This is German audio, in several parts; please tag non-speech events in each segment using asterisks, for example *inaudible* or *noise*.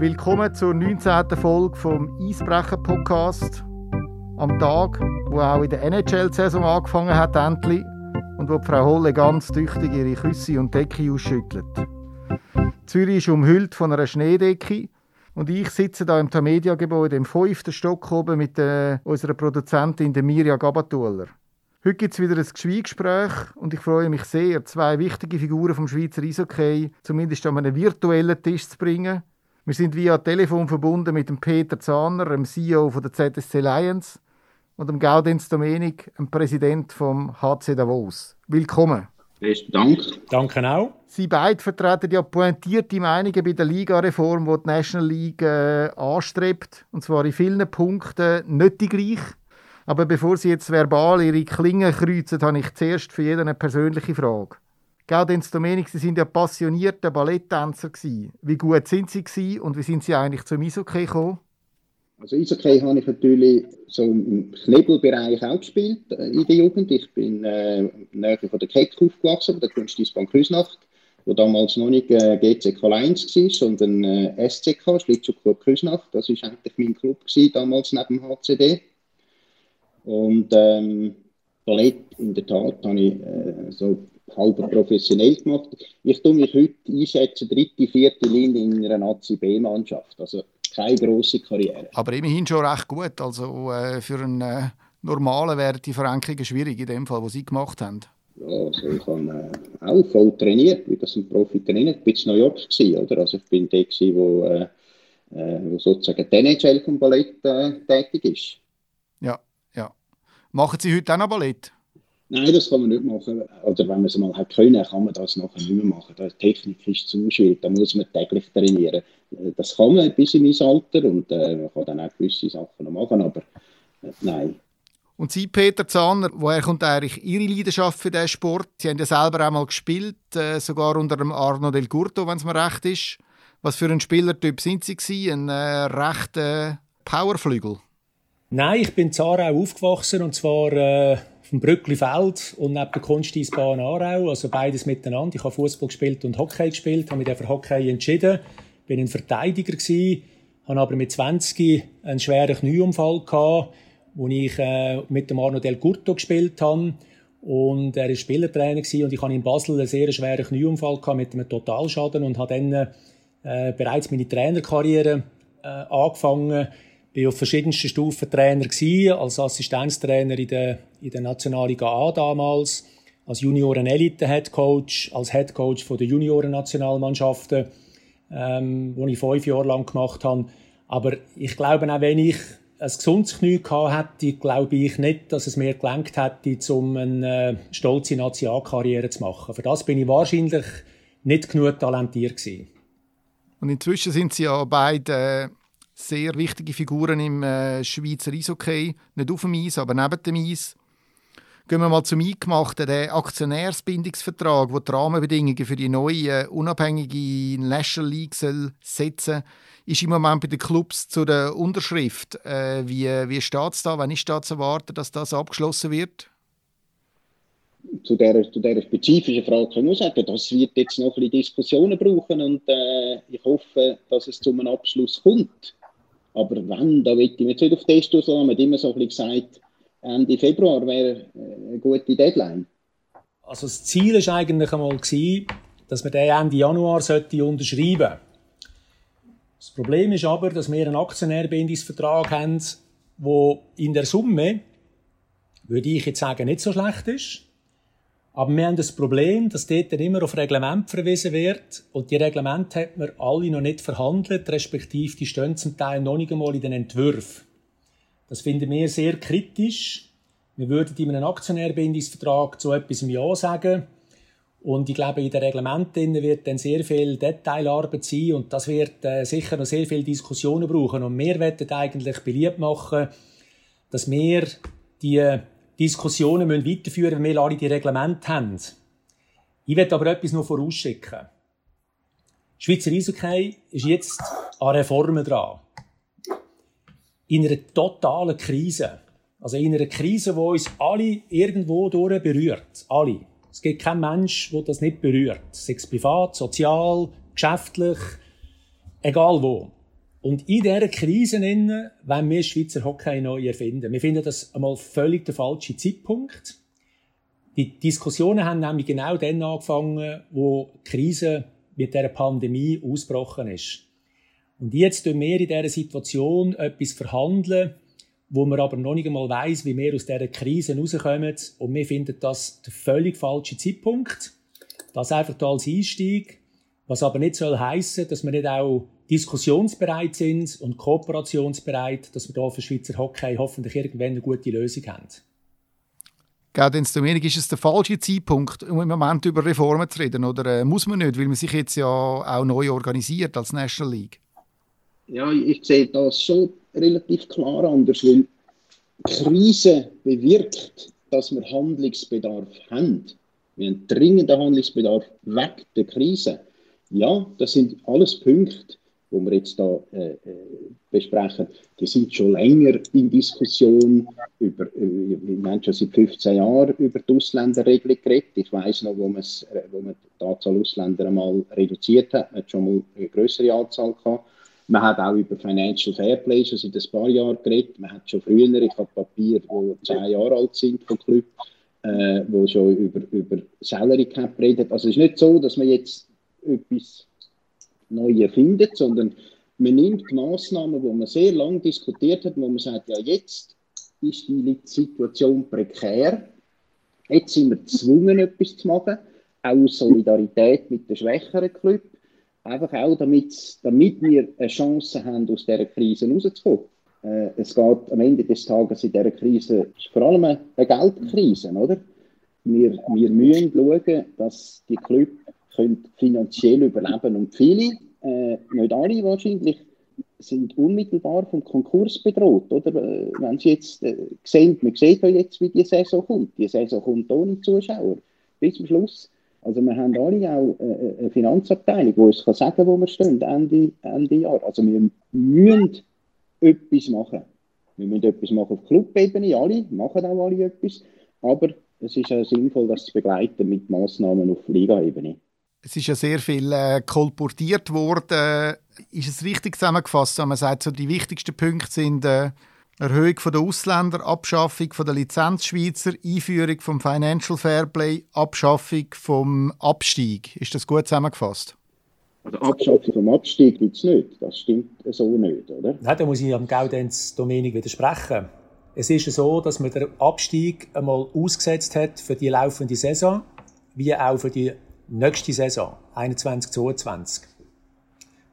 Willkommen zur 19. Folge vom Eisbrecher-Podcast. Am Tag, wo auch in der NHL-Saison angefangen hat, endlich, und wo Frau Holle ganz tüchtig ihre Küsse und Decke ausschüttelt. Zürich ist umhüllt von einer Schneedecke und ich sitze da im Tamedia-Gebäude im fünften Stock oben mit äh, unserer Produzentin der Mirja Gabatuller. Heute gibt es wieder ein Geschweigespräch und ich freue mich sehr, zwei wichtige Figuren vom Schweizer Eishockey zumindest an einen virtuellen Tisch zu bringen. Wir sind via Telefon verbunden mit dem Peter Zahner, dem CEO von der ZSC Lions, und dem Gaudenz Domenik, dem Präsident vom HC Davos. Willkommen. Besten Dank. Danke auch. Sie beide vertreten ja pointierte Meinungen bei der Ligareform, die die National League äh, anstrebt. Und zwar in vielen Punkten nicht die gleich. Aber bevor Sie jetzt verbal Ihre Klingen kreuzen, habe ich zuerst für jeden eine persönliche Frage. Gaudenz Domenik, Sie sind ja passionierte Balletttänzer. Wie gut sind Sie gewesen und wie sind Sie eigentlich zum Eishockey gekommen? Also Eishockey habe ich natürlich so im Knebelbereich auch gespielt äh, in der Jugend. Ich bin äh, näher von der Keck aufgewachsen, der Kunstdienstbank Küsnacht, wo damals noch nicht äh, GCK 1 war, sondern äh, SCK, Schlittschuhclub Küsnacht. Das war eigentlich mein Club gewesen, damals neben dem HCD. Und ähm, Ballett in der Tat habe ich äh, so halb professionell gemacht. Ich tue mich heute einsetzen, dritte, vierte Linie in einer Nazi B-Mannschaft. Also keine grosse Karriere. Aber immerhin schon recht gut. Also äh, für einen äh, normalen wären die Verenkungen schwierig in dem Fall, was Sie gemacht haben. Ja, also ich habe äh, auch voll trainiert, wie das ein Profi trainiert. Ich war in New York, gewesen, oder? Also ich bin der, gewesen, wo, äh, äh, wo sozusagen der NHL vom Ballett äh, tätig ist. Ja, ja. Machen Sie heute auch noch Ballett? Nein, das kann man nicht machen. Oder wenn man es mal hat können, kann man das nachher nicht mehr machen. Die Technik ist zu schwierig, da muss man täglich trainieren. Das kann man bis in mein Alter und äh, man kann dann auch gewisse Sachen noch machen, aber äh, nein. Und Sie, Peter Zahner, woher kommt eigentlich Ihre Leidenschaft für diesen Sport? Sie haben ja selber einmal gespielt, äh, sogar unter dem Arno Del Curto, wenn es mir recht ist. Was für ein Spielertyp sind Sie gewesen? Ein äh, rechter Powerflügel? Nein, ich bin in Aarau aufgewachsen und zwar äh, vom Brücklifeld und neben der Kunsteisbahn Aarau, also beides miteinander. Ich habe Fußball gespielt und Hockey gespielt, habe mich dann für Hockey entschieden, bin ein Verteidiger gewesen, habe aber mit 20 einen schweren Knieunfall gehabt, wo ich äh, mit dem Arno Del Curto gespielt habe. Und er war Spielertrainer gewesen, und ich hatte in Basel einen sehr schweren Knieunfall gehabt mit einem Totalschaden und habe dann äh, bereits meine Trainerkarriere äh, angefangen war auf verschiedensten Stufen Trainer gewesen, als Assistenztrainer in der, in der Nationalliga A damals, als Junioren-Elite-Headcoach, als Headcoach von der Junioren-Nationalmannschaften, ähm, wo ich fünf Jahre lang gemacht habe. Aber ich glaube, auch wenn ich ein gesundes Knie gehabt hätte, glaube ich nicht, dass es mir gelangt hätte, um eine äh, stolze Nationalkarriere zu machen. Für das bin ich wahrscheinlich nicht genug talentiert gewesen. Und inzwischen sind Sie ja beide sehr wichtige Figuren im äh, Schweizer Eishockey. Nicht auf dem Eis, aber neben dem Eis. Gehen wir mal zum Eingemachten, den Aktionärsbindungsvertrag, der die Rahmenbedingungen für die neue, unabhängige National League soll setzen ist im Moment bei den Clubs zu der Unterschrift. Äh, wie wie steht es da? Wann ist da zu erwarten, dass das abgeschlossen wird? Zu dieser, zu dieser spezifischen Frage kann ich sagen, das wird jetzt noch ein bisschen Diskussionen brauchen und äh, ich hoffe, dass es zu einem Abschluss kommt. Aber wenn, da will ich mich nicht auf Test auslassen. Man hat immer so ein bisschen gesagt, Ende Februar wäre eine gute Deadline. Also das Ziel war eigentlich einmal, dass man den Ende Januar unterschreiben sollte. Das Problem ist aber, dass wir einen Aktionärbindungsvertrag haben, der in der Summe, würde ich jetzt sagen, nicht so schlecht ist. Aber wir haben das Problem, dass dort immer auf Reglement verwiesen wird. Und die Reglemente hat man alle noch nicht verhandelt, respektive die stehen zum Teil noch nicht einmal in den Entwürfen. Das finden wir sehr kritisch. Wir würden in einem Aktionärbindungsvertrag zu etwas im Ja sagen. Und ich glaube, in den Reglementen wird dann sehr viel Detailarbeit sein und das wird äh, sicher noch sehr viele Diskussionen brauchen. Und wir werden eigentlich beliebt machen, dass wir die Diskussionen müssen weiterführen wenn wir alle die Reglemente haben. Ich werde aber etwas noch vorausschicken. Schweizer Eishockey ist jetzt an Reformen dran. In einer totalen Krise. Also in einer Krise, die uns alle irgendwo durch berührt. Alle. Es gibt keinen Mensch, der das nicht berührt. Sei es privat, sozial, geschäftlich, egal wo. Und in dieser Krise wollen wir Schweizer Hockey neu erfinden. Wir finden das einmal völlig der falsche Zeitpunkt. Die Diskussionen haben nämlich genau dann angefangen, wo die Krise mit der Pandemie ausgebrochen ist. Und jetzt tun wir in dieser Situation etwas verhandeln, wo man aber noch nicht einmal weiss, wie wir aus dieser Krise rauskommen. Und wir finden das der völlig falsche Zeitpunkt. Das einfach als Einstieg. Was aber nicht soll heissen, dass wir nicht auch diskussionsbereit sind und kooperationsbereit, dass wir da für Schweizer Hockey hoffentlich irgendwann eine gute Lösung haben. Gaudenz Dominik, ist es der falsche Zeitpunkt, um im Moment über Reformen zu reden? Oder äh, muss man nicht, weil man sich jetzt ja auch neu organisiert als National League? Ja, ich sehe das schon relativ klar anders, weil die Krise bewirkt, dass wir Handlungsbedarf haben. Wir haben dringenden Handlungsbedarf weg der Krise. Ja, das sind alles Punkte, die wir jetzt da äh, äh, besprechen, die sind schon länger in Diskussion. Über, äh, wir haben schon seit 15 Jahren über die Ausländerregelung geredet. Ich weiß noch, wo, äh, wo man die Anzahl Ausländer einmal reduziert hat, man hat schon mal eine größere Anzahl gehabt. Man hat auch über Financial Fairplay schon seit ein paar Jahren geredet. Man hat schon früher, ich habe Papier, die 10 Jahre alt sind vom Club, äh, wo schon über, über Salary Cap redet. Also es ist nicht so, dass man jetzt etwas neu erfindet, sondern man nimmt Maßnahmen, wo man sehr lange diskutiert hat, wo man sagt, ja jetzt ist die Situation prekär, jetzt sind wir gezwungen, etwas zu machen, auch aus Solidarität mit den schwächeren Club, einfach auch damit, damit wir eine Chance haben, aus dieser Krise rauszukommen. Äh, es geht am Ende des Tages in dieser Krise vor allem eine Geldkrise, oder? Wir, wir müssen schauen, dass die Club können finanziell überleben und viele, äh, nicht alle wahrscheinlich, sind unmittelbar vom Konkurs bedroht, oder? Äh, wenn Sie jetzt äh, sehen, man sieht ja jetzt, wie die Saison kommt. Die Saison kommt ohne Zuschauer bis zum Schluss. Also wir haben alle auch äh, eine Finanzabteilung, die uns sagen kann, wo wir stehen Ende, Ende Jahr. Also wir müssen etwas machen. Wir müssen etwas machen auf Clubebene, alle, machen auch alle etwas, aber es ist auch sinnvoll, das zu begleiten mit Massnahmen auf Ligaebene. Es ist ja sehr viel äh, kolportiert worden. Ist es richtig zusammengefasst, wenn man sagt, so die wichtigsten Punkte sind äh, Erhöhung von der Ausländer, Abschaffung von der Lizenzschweizer, Einführung vom Financial Fairplay, Abschaffung vom Abstieg. Ist das gut zusammengefasst? Also Abschaffung vom Abstieg gibt es nicht. Das stimmt so nicht, oder? Nein, da muss ich am Gaudenz Dominik widersprechen. Es ist so, dass man den Abstieg einmal ausgesetzt hat für die laufende Saison, wie auch für die nächste Saison, 21-22.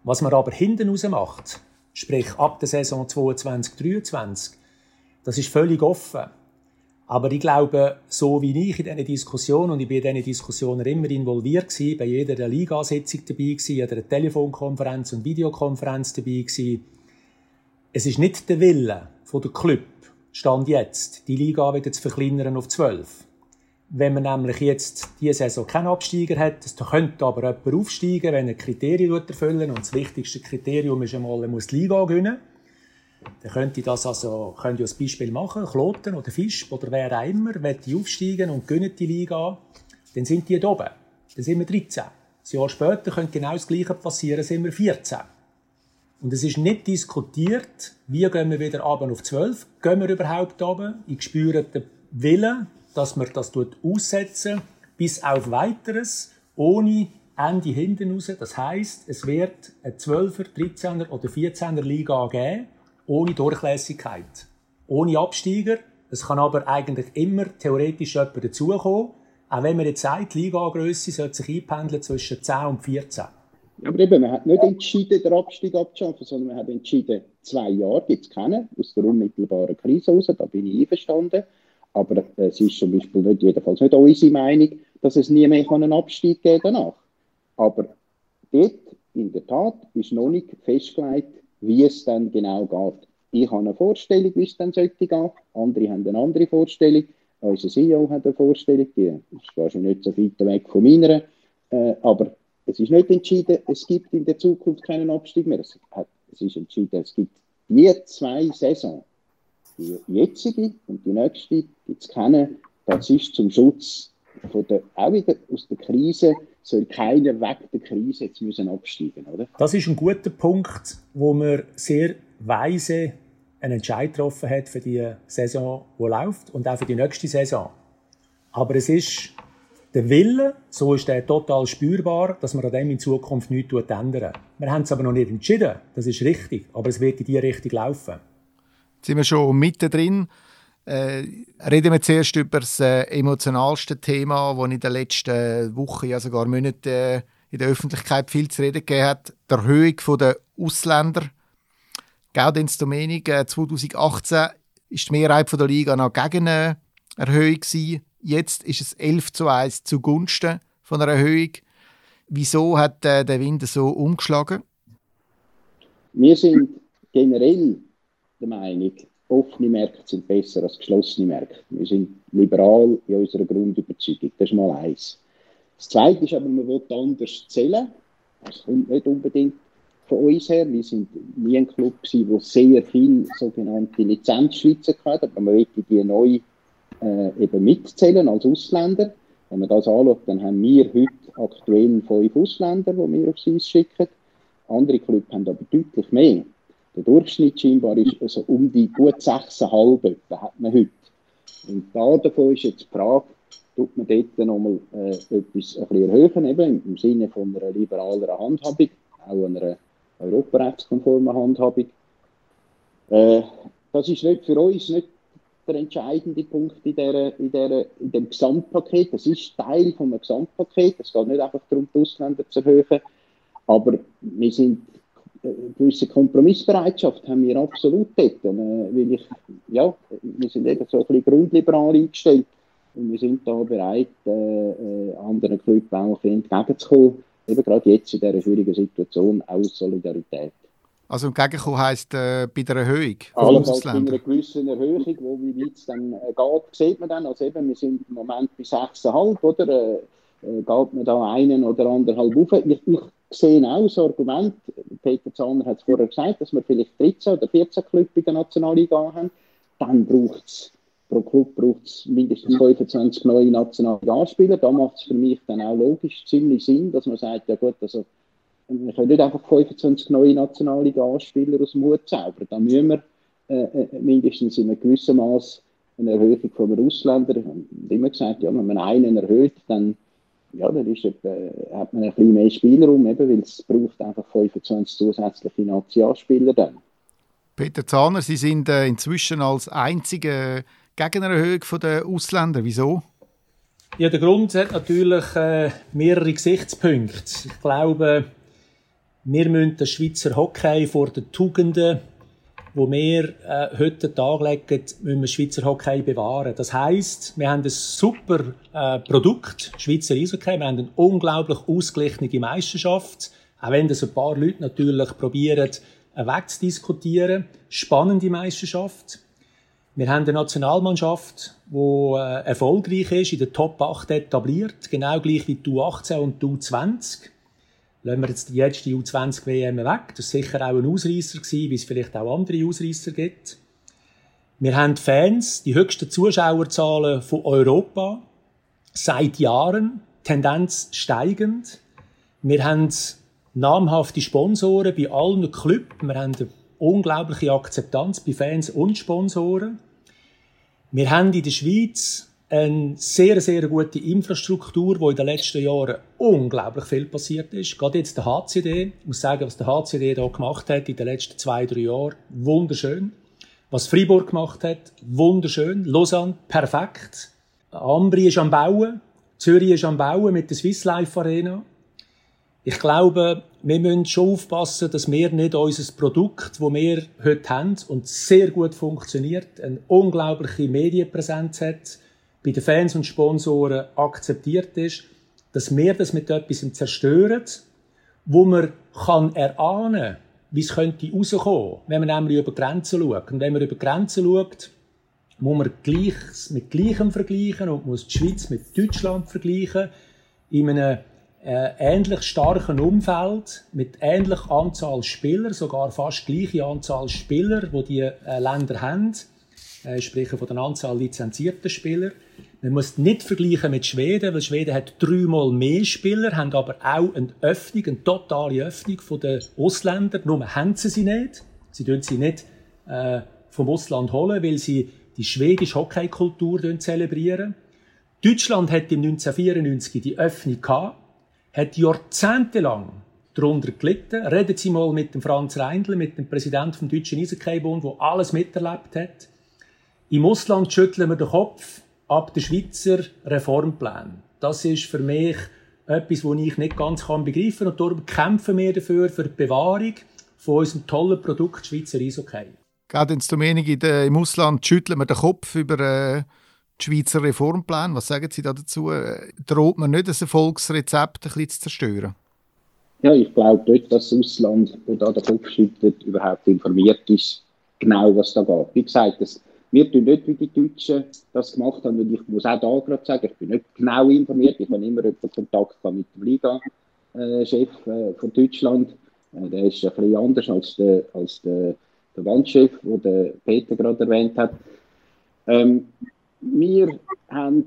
Was man aber hinten raus macht, sprich ab der Saison 22-23, das ist völlig offen. Aber ich glaube, so wie ich in diesen Diskussionen, und ich bin in diesen Diskussionen immer involviert gewesen, bei jeder Ligasitzung dabei gewesen, jeder Telefonkonferenz und Videokonferenz dabei gewesen, es ist nicht der Wille von der Club, Stand jetzt, die Liga wieder zu verkleinern auf 12. Wenn man nämlich jetzt diese Saison keinen Absteiger hat, dann könnte aber jemand aufsteigen, wenn er Kriterien erfüllen und das wichtigste Kriterium ist einmal, er muss die Liga gewinnen. Dann könnte ich das also, könnte ich als Beispiel machen, Kloten oder Fisch oder wer auch immer, wenn die aufsteigen und gewinnen die Liga, dann sind die da oben. Dann sind wir 13. Ein Jahr später könnte genau das Gleiche passieren, sind wir 14. Und es ist nicht diskutiert, wie gehen wir wieder runter auf 12, gehen wir überhaupt runter, ich spüre den Willen, dass man das aussetzen bis auf weiteres, ohne Ende hinten raus. Das heißt, es wird eine 12er, 13er oder 14er Liga geben, ohne Durchlässigkeit, ohne Absteiger. Es kann aber eigentlich immer theoretisch jemand dazukommen, auch wenn man jetzt sagt, die Ligagröße sollte sich einpendeln zwischen 10 und 14. Ja, aber eben, man hat nicht entschieden, den Abstieg abzuschaffen, sondern man hat entschieden, zwei Jahre gibt es keinen, aus der unmittelbaren Krise raus, da bin ich einverstanden. Aber es ist zum Beispiel nicht, jedenfalls nicht unsere Meinung, dass es nie mehr einen Abstieg geben danach. Aber dort, in der Tat, ist noch nicht festgelegt, wie es dann genau geht. Ich habe eine Vorstellung, wie es dann sollte gehen. Andere haben eine andere Vorstellung. Unser CEO hat eine Vorstellung, die ist wahrscheinlich nicht so weit weg von meiner. Äh, aber es ist nicht entschieden, es gibt in der Zukunft keinen Abstieg mehr. Es, hat, es ist entschieden, es gibt je zwei Saisons die jetzige und die nächste, die zu kennen, das ist zum Schutz von der, auch wieder aus der Krise, soll keiner weg der Krise jetzt müssen absteigen, oder? Das ist ein guter Punkt, wo man sehr weise einen Entscheid getroffen hat für die Saison, die läuft und auch für die nächste Saison. Aber es ist der Wille, so ist der total spürbar, dass man an dem in Zukunft nichts ändern Wir haben es aber noch nicht entschieden, das ist richtig, aber es wird in diese Richtung laufen. Sind wir schon mittendrin. Äh, reden wir zuerst über das äh, emotionalste Thema, das in den letzten Wochen, ja sogar Monaten äh, in der Öffentlichkeit viel zu reden gegeben hat, die Erhöhung der Ausländer. Gaudenz Domenik, äh, 2018 war die Mehrheit der Liga noch gegen eine Erhöhung gewesen. Jetzt ist es 11 zu 1 zugunsten von einer Erhöhung. Wieso hat äh, der Wind so umgeschlagen? Wir sind generell der Meinung, offene Märkte sind besser als geschlossene Märkte. Wir sind liberal in unserer Grundüberzeugung. Das ist mal eins. Das Zweite ist aber, man will anders zählen. Das kommt nicht unbedingt von uns her. Wir sind nie ein Club der sehr viele sogenannte Lizenzschweizer hatte, aber man möchte die neu äh, eben mitzählen als Ausländer. Wenn man das anschaut, dann haben wir heute aktuell fünf Ausländer, die wir aufs Eis schicken. Andere Clubs haben aber deutlich mehr. Der Durchschnitt scheinbar ist also um die gut 6,5 hat man heute. Und da davon ist jetzt die Frage, tut man dort nochmal äh, etwas ein bisschen erhöhen, eben im Sinne von einer liberaleren Handhabung, auch einer europarechtskonformen Handhabung. Äh, das ist nicht für uns nicht der entscheidende Punkt in, der, in, der, in dem Gesamtpaket. Das ist Teil von einem Gesamtpaket. Es geht nicht einfach darum, die Ausländer zu erhöhen. Aber wir sind gewisse Kompromissbereitschaft haben wir absolut dort. Und, äh, weil ich, ja, wir sind eben so ein bisschen grundliberal eingestellt und wir sind da bereit, äh, äh, anderen Clubs auch ein bisschen entgegenzukommen. Eben gerade jetzt in dieser schwierigen Situation aus Solidarität. Also entgegenkommen heisst äh, bei der Erhöhung Allenfalls bei einer gewissen Erhöhung, wo wie weit es dann geht, sieht man dann. Also eben, wir sind im Moment bei 6,5, oder? Äh, geht man da einen oder anderthalb auf. Ich, ich sehe auch das Argument, Peter Zahner hat es vorher gesagt, dass wir vielleicht 13 oder 14 Clubs in der Nationalliga haben. Dann braucht es pro Club braucht mindestens 25 neue Nationalligaspieler. Da macht es für mich dann auch logisch ziemlich Sinn, dass man sagt, ja gut, also wir können nicht einfach 25 neue Nationalliga-Spieler aus dem Hut zaubern. Da müssen wir äh, äh, mindestens in einem gewissen Maß eine Erhöhung von Ausländern. Ich habe immer gesagt, ja, wenn man einen erhöht, dann, ja, dann ist etwa, hat man ein bisschen mehr Spielraum, eben, weil es braucht einfach 25 zusätzliche Nationalspieler dann. Peter Zahner, Sie sind äh, inzwischen als einzige gegen eine Erhöhung der Ausländer. Wieso? Ja, der Grund hat natürlich äh, mehrere Gesichtspunkte. Ich glaube, wir müssen den Schweizer Hockey vor den Tugenden, wo wir äh, heute Tag legen, müssen wir Schweizer Hockey bewahren. Das heisst, wir haben ein super äh, Produkt, Schweizer Eishockey. Wir haben eine unglaublich ausgeglichene Meisterschaft. Auch wenn das ein paar Leute natürlich probieren, äh, wegzudiskutieren. Spannende Meisterschaft. Wir haben eine Nationalmannschaft, die äh, erfolgreich ist, in der Top 8 etabliert, genau gleich wie die U18 und die U20. Lassen wir jetzt die letzte U20 WM weg. Das war sicher auch ein Ausreißer gewesen, wie es vielleicht auch andere Ausreißer gibt. Wir haben Fans, die höchsten Zuschauerzahlen von Europa. Seit Jahren. Tendenz steigend. Wir haben namhafte Sponsoren bei allen Clubs. Wir haben eine unglaubliche Akzeptanz bei Fans und Sponsoren. Wir haben in der Schweiz eine sehr, sehr gute Infrastruktur, wo in den letzten Jahren unglaublich viel passiert ist. Gerade jetzt der HCD, ich muss sagen, was der HCD da gemacht hat in den letzten zwei, drei Jahren, wunderschön. Was Fribourg gemacht hat, wunderschön. Lausanne, perfekt. Ambri ist am Bauen. Zürich ist am Bauen mit der Swiss Life Arena. Ich glaube, wir müssen schon aufpassen, dass wir nicht unser Produkt, das wir heute haben und sehr gut funktioniert, eine unglaubliche Medienpräsenz hat, bei den Fans und Sponsoren akzeptiert ist, dass wir das mit etwas zerstören, wo man kann erahnen, wie es könnte rauskommen, wenn man nämlich über Grenzen schaut. Und wenn man über Grenzen schaut, muss man Gleiches mit Gleichem vergleichen und muss die Schweiz mit Deutschland vergleichen in einem äh, ähnlich starken Umfeld mit ähnlicher Anzahl Spieler, sogar fast gleiche Anzahl Spieler, wo die, die äh, Länder haben. Äh, ich spreche von der Anzahl lizenzierter Spieler. Man muss nicht vergleichen mit Schweden, weil Schweden hat dreimal mehr Spieler, haben aber auch eine Öffnung, eine totale Öffnung von den Ausländern. Nur haben sie sie nicht. Sie dürfen sie nicht äh, vom Ausland holen, weil sie die schwedische Hockeykultur zelebrieren. Deutschland hat im 1994 die Öffnung gehabt, hat jahrzehntelang darunter gelitten. Reden Sie mal mit dem Franz Reindl, mit dem Präsidenten vom Deutschen Eishockeybund, der alles miterlebt hat. Im Ausland schütteln wir den Kopf ab den Schweizer Reformplan. Das ist für mich etwas, das ich nicht ganz begreifen kann. Und darum kämpfen wir dafür, für die Bewahrung von unserem tollen Produkt Schweizer Eishockey. Gerade ins Domenig im Ausland schütteln wir den Kopf über äh, die Schweizer Reformplan. Was sagen Sie da dazu? Äh, droht man nicht, das Erfolgsrezept ein bisschen zu zerstören? Ja, ich glaube nicht, dass das Ausland, das da den Kopf schüttet, überhaupt informiert ist, genau was da geht. Wie gesagt, das, wir tun nicht, wie die Deutschen das gemacht haben. Und ich muss auch da gerade sagen, ich bin nicht genau informiert. Ich habe immer Kontakt mit dem Liga-Chef äh, von Deutschland. Äh, der ist ein bisschen anders als der, als der, der Wandchef, den Peter gerade erwähnt hat. Ähm, wir haben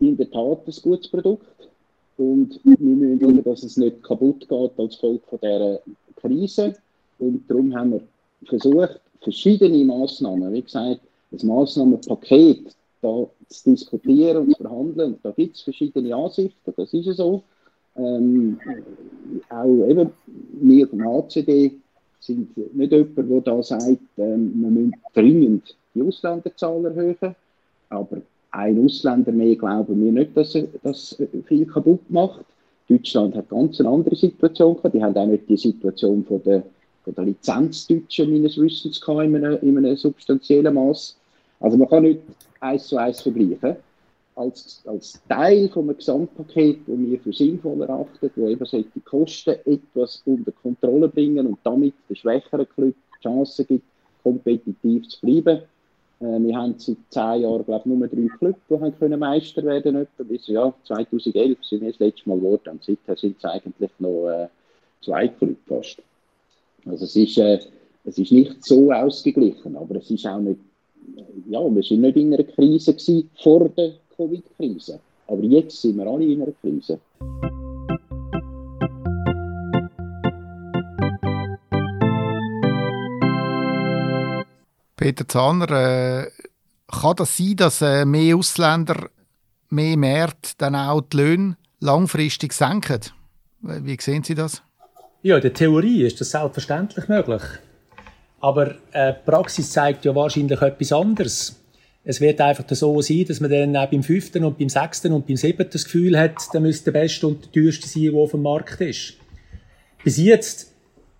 in der Tat ein gutes Produkt und wir müssen schauen, dass es nicht kaputt geht als Folge von dieser Krise. Und darum haben wir versucht, verschiedene Massnahmen, wie gesagt, ein Massnahmenpaket da zu diskutieren und zu verhandeln. Da gibt es verschiedene Ansichten, das ist ja so. Ähm, auch eben, wir vom HCD sind nicht jemand, der da sagt, ähm, wir müssen dringend die Ausländerzahl erhöhen, aber ein Ausländer mehr glauben wir nicht, dass er das viel kaputt macht. Deutschland hat ganz eine andere Situation gehabt. Die haben auch nicht die Situation von der, von der Lizenzdeutschen meines Wissens gehabt, in einem, in einem substanziellen Maß. Also man kann nicht eins zu eins vergleichen. Als, als Teil von einem Gesamtpaket, das wir für sinnvoll erachten, wo eben solche Kosten etwas unter Kontrolle bringen und damit den schwächeren Club die Chance gibt, kompetitiv zu bleiben, äh, wir haben seit zehn Jahren, glaube ich, nur drei Clubs, die haben können Meister werden können. Bis ja, 2011 sind wir das letzte Mal geworden. Und seither sind es eigentlich noch äh, zwei Clubs fast. Also es ist, äh, es ist nicht so ausgeglichen, aber es ist auch nicht, ja, wir sind nicht in einer Krise gewesen vor der Covid-Krise. Aber jetzt sind wir alle in einer Krise. Peter Zahner, äh, kann das sein, dass äh, mehr Ausländer, mehr Märkte dann auch die Löhne langfristig senken? Wie sehen Sie das? Ja, in der Theorie ist das selbstverständlich möglich. Aber äh, Praxis zeigt ja wahrscheinlich etwas anderes. Es wird einfach so sein, dass man dann auch beim fünften und beim sechsten und beim siebten das Gefühl hat, der müsste der beste und der teuerste sein, der auf dem Markt ist. Bis jetzt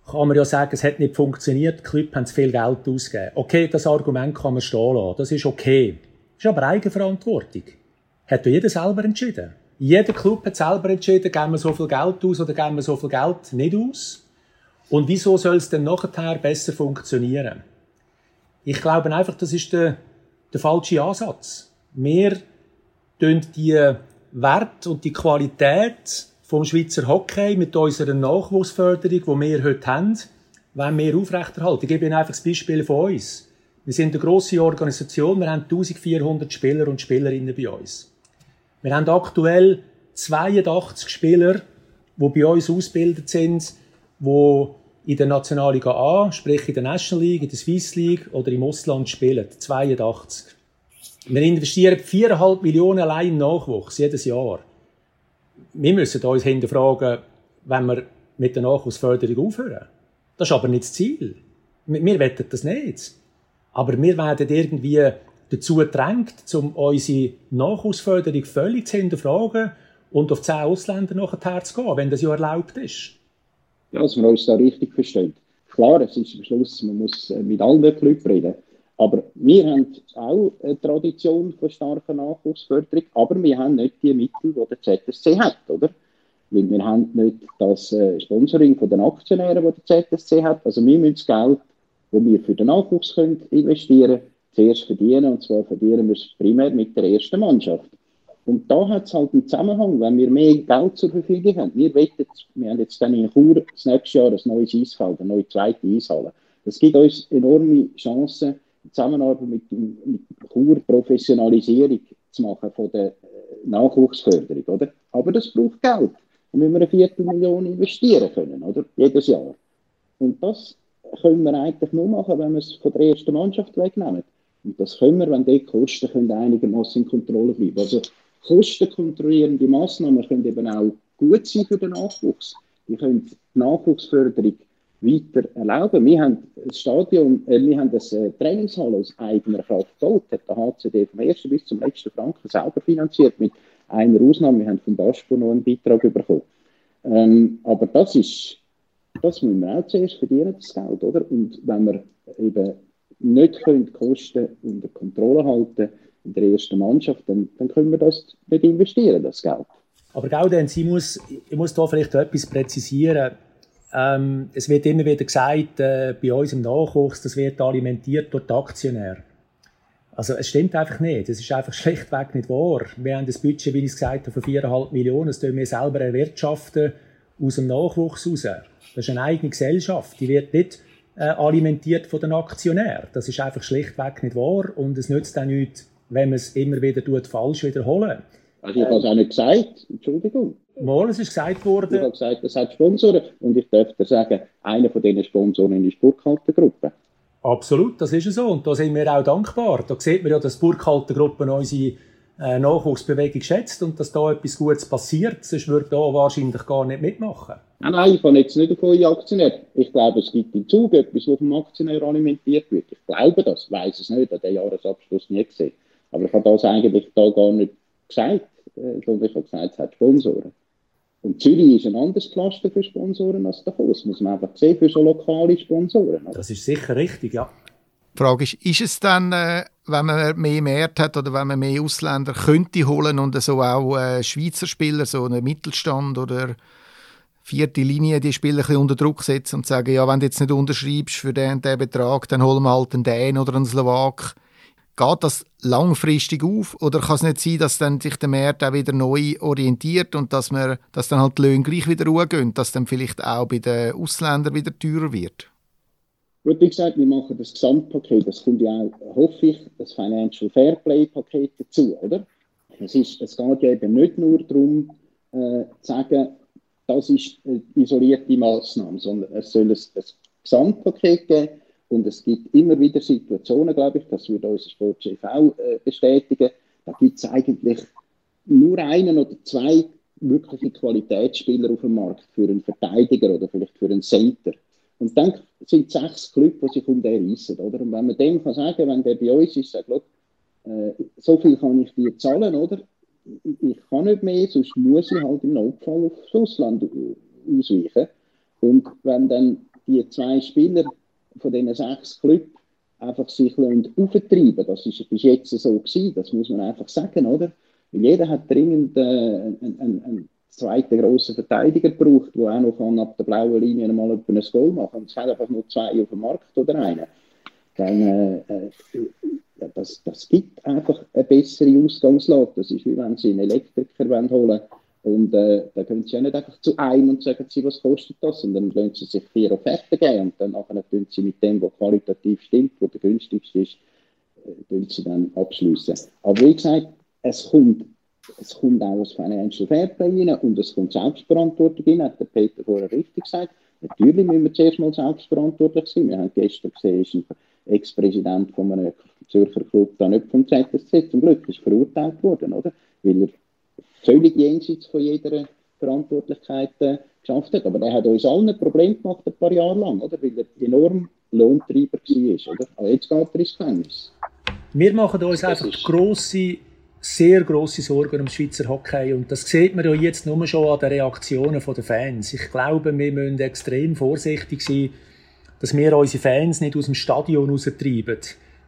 kann man ja sagen, es hat nicht funktioniert, die Clubs haben zu viel Geld ausgegeben. Okay, das Argument kann man stehen lassen, das ist okay. Das ist aber Eigenverantwortung. Hat ja jeder selber entschieden. Jeder Club hat selber entschieden, geben wir so viel Geld aus oder geben wir so viel Geld nicht aus. Und wieso soll es denn nachher besser funktionieren? Ich glaube einfach, das ist der, der falsche Ansatz. Wir tun die Wert und die Qualität vom Schweizer Hockey mit unserer Nachwuchsförderung, die wir heute haben, wollen wir aufrechterhalten. Ich gebe Ihnen einfach das Beispiel von uns. Wir sind eine grosse Organisation, wir haben 1400 Spieler und Spielerinnen bei uns. Wir haben aktuell 82 Spieler, die bei uns ausgebildet sind, die in der Nationalliga A, sprich in der National League, in der Swiss League oder im Ausland spielen. 82. Wir investieren 4,5 Millionen allein im Nachwuchs jedes Jahr wir müssen uns hinterfragen, wenn wir mit der Nachwuchsförderung aufhören. Das ist aber nicht das Ziel. Wir, wollen das nicht. Aber wir werden irgendwie dazu gedrängt, um unsere Nachwuchsförderung völlig zu hinterfragen und auf zehn Ausländer nachher zu gehen, wenn das ja erlaubt ist. Ja, dass wir uns da richtig verstehen. Klar, es ist am Schluss, man muss äh, mit allen Leuten reden. Aber wir haben auch eine Tradition von starker Nachwuchsförderung, aber wir haben nicht die Mittel, die der ZSC hat, oder? Weil wir haben nicht das äh, Sponsoring von den Aktionären, die der ZSC hat. Also wir müssen das Geld, das wir für den Nachwuchs können investieren zuerst verdienen. Und zwar verdienen wir es primär mit der ersten Mannschaft. Und da hat es halt einen Zusammenhang, wenn wir mehr Geld zur Verfügung haben. Wir, wettet, wir haben jetzt dann in Chur das nächste Jahr ein neues Eisfeld, eine neue zweite Eishalle. Das gibt uns enorme Chancen, Zusammenarbeit mit, mit Chur, Professionalisierung zu machen von der äh, Nachwuchsförderung, oder? Aber das braucht Geld. Da müssen wir eine Viertelmillion investieren können, oder? Jedes Jahr. Und das können wir eigentlich nur machen, wenn wir es von der ersten Mannschaft wegnehmen. Und das können wir, wenn die Kosten einigermaßen in Kontrolle bleiben. Also kostenkontrollierende Massnahmen können eben auch gut sein für den Nachwuchs. Die können die Nachwuchsförderung weiter erlauben. Wir haben ein Stadion, äh, wir haben das äh, Trainingshalle aus eigener Kraft gebaut, hat der HCD vom ersten bis zum letzten Franken selber finanziert, mit einer Ausnahme, wir haben vom Baspo noch einen Beitrag bekommen. Ähm, aber das ist, das müssen wir auch zuerst verdienen, das Geld, oder? Und wenn wir eben nicht können die Kosten unter Kontrolle halten in der ersten Mannschaft, dann, dann können wir das nicht investieren, das Geld. Aber Gaudenz, ich muss, ich muss da vielleicht etwas präzisieren. Ähm, es wird immer wieder gesagt, äh, bei uns im Nachwuchs, das wird alimentiert durch die Aktionäre. Also es stimmt einfach nicht. Es ist einfach *laughs* schlichtweg nicht wahr. Wir haben das Budget, wie ich es gesagt habe, von 4,5 Millionen. Das tun wir selber erwirtschaften aus dem Nachwuchs raus. Das ist eine eigene Gesellschaft. Die wird nicht äh, alimentiert von den Aktionären. Das ist einfach schlichtweg nicht wahr. Und es nützt auch nichts, wenn man es immer wieder tut, falsch wiederholen. Also ich habe es auch nicht gesagt, Entschuldigung. Mal, es ist gesagt worden. Ich habe gesagt, es hat Sponsoren und ich darf dir sagen, einer von diesen Sponsoren ist die Burkhalter Gruppe. Absolut, das ist so und da sind wir auch dankbar. Da sieht man ja, dass die Burkhalter Gruppe unsere äh, Nachwuchsbewegung schätzt und dass da etwas Gutes passiert, sonst würde da wahrscheinlich gar nicht mitmachen. Nein, nein, ich habe jetzt nicht auf eure Aktionäre. Ich glaube, es gibt im Zug etwas, was vom Aktionär alimentiert wird. Ich glaube das, ich weiß es nicht, habe den Jahresabschluss nie gesehen. Aber ich habe das eigentlich da gar nicht gesagt, äh, sondern ich habe gesagt, es hat Sponsoren. Und Zürich ist ein anderes Cluster für Sponsoren als davor. Das muss man einfach sehen für so lokale Sponsoren. Das ist sicher richtig, ja. Die Frage ist, ist es dann, äh, wenn man mehr Mehrheit hat oder wenn man mehr Ausländer könnte holen und so auch äh, Schweizer Spieler, so einen Mittelstand oder vierte Linie, die Spieler ein bisschen unter Druck setzen und sagen, ja, wenn du jetzt nicht unterschreibst für den, den Betrag, dann holen wir halt einen Dän oder einen Slowak Geht das langfristig auf oder kann es nicht sein, dass dann sich der Markt auch wieder neu orientiert und dass, man, dass dann halt die Löhne gleich wieder hochgehen, dass dann vielleicht auch bei den Ausländern wieder teurer wird? Gut, wie gesagt, wir machen das Gesamtpaket. Das kommt ja auch, hoffe ich, das Financial Fairplay-Paket dazu, oder? Es, ist, es geht ja eben nicht nur darum, äh, zu sagen, das ist eine isolierte Maßnahme, sondern es soll ein, ein Gesamtpaket geben, und es gibt immer wieder Situationen, glaube ich, das würde unser Sportchef auch äh, bestätigen, da gibt es eigentlich nur einen oder zwei wirkliche Qualitätsspieler auf dem Markt für einen Verteidiger oder vielleicht für einen Center. Und dann sind sechs Clubs, die sich um den reissen. Oder? Und wenn man dem kann sagen, wenn der bei uns ist, sagt, äh, so viel kann ich dir zahlen, oder? Ich kann nicht mehr, sonst muss ich halt im Notfall aufs Ausland ausweichen. Und wenn dann die zwei Spieler von diesen sechs Clubs einfach sich auftreiben Das ist bis jetzt so gewesen, das muss man einfach sagen, oder? Weil jeder hat dringend äh, einen, einen, einen zweiten grossen Verteidiger gebraucht, der auch noch ab der blauen Linie mal ein Goal machen kann. Es hat einfach nur zwei auf dem Markt oder einen. Dann, äh, äh, das, das gibt einfach eine bessere Ausgangslage. Das ist wie wenn Sie einen Elektriker holen wollen und äh, da können Sie ja nicht einfach zu einem und sagen Sie, was kostet das? Und dann lassen Sie sich vier Offerten geben und dann nachher Sie mit dem, was qualitativ stimmt, was der günstigste ist, äh, Sie dann abschließen. Aber wie gesagt, es kommt, es kommt auch das Financial Fairplay rein und es kommt Selbstverantwortung rein, hat der Peter vorher richtig gesagt. Natürlich müssen wir zuerst mal selbstverantwortlich sein. Wir haben gestern gesehen, ist ein Ex-Präsident von einem Zürcher Club da nicht vom ZSC zum Glück ist verurteilt worden, oder? Weil er völlig jenseits von jeder Verantwortlichkeit äh, geschafft hat. Aber der hat uns allen ein Problem gemacht, ein paar Jahre lang, oder? weil er enorm Lohntreiber war. Oder? Aber jetzt geht er ins Gefängnis. Wir machen uns das einfach grosse, sehr grosse Sorgen um Schweizer Hockey. Und das sieht man ja jetzt nur schon an den Reaktionen der Fans. Ich glaube, wir müssen extrem vorsichtig sein, dass wir unsere Fans nicht aus dem Stadion raustreiben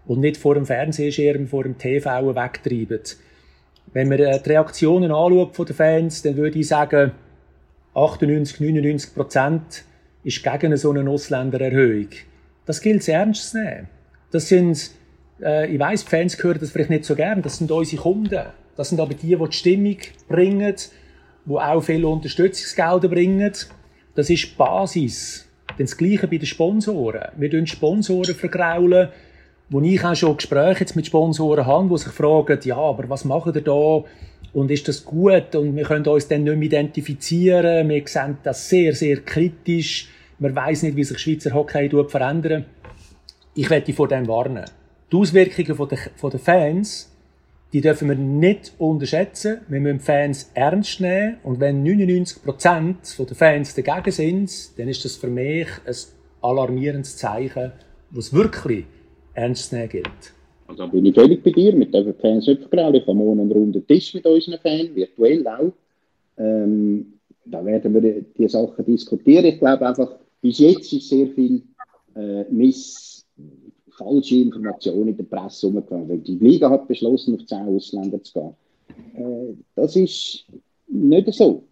und nicht vor dem Fernsehschirm, vor dem TV wegtreiben. Wenn man die Reaktionen anschaut von den Fans, dann würde ich sagen, 98, 99 Prozent ist gegen so eine Ausländererhöhung. Das gilt es ernst zu nehmen. Das sind, äh, ich weiss, die Fans hören das vielleicht nicht so gern, das sind unsere Kunden. Das sind aber die, die die Stimmung bringen, die auch viele Unterstützungsgelder bringen. Das ist die Basis. Denn das Gleiche bei den Sponsoren. Wir tun Sponsoren vergraulen, wo ich auch schon Gespräche jetzt mit Sponsoren habe, die sich fragen, ja, aber was machen ihr da? Und ist das gut? Und wir können uns dann nicht mehr identifizieren. Wir sehen das sehr, sehr kritisch. Man weiß nicht, wie sich Schweizer Hockey verändern. Ich werde vor dem warnen. Die Auswirkungen der, der Fans, die dürfen wir nicht unterschätzen. Wir müssen Fans ernst nehmen. Und wenn 99% der Fans dagegen sind, dann ist das für mich ein alarmierendes Zeichen, was wirklich ernst nehmen gilt. Also bin ich völlig bei dir, mit den Fans nicht vergrauen. Ich habe morgen einen runden Tisch mit unseren Fans, virtuell auch. Ähm, da werden wir die Sachen diskutieren. Ich glaube einfach, bis jetzt ist sehr viel äh, Miss, falsche Informationen in der Presse umgegangen. Die Liga hat beschlossen, auf 10 Ausländer zu gehen. Äh, das ist nicht so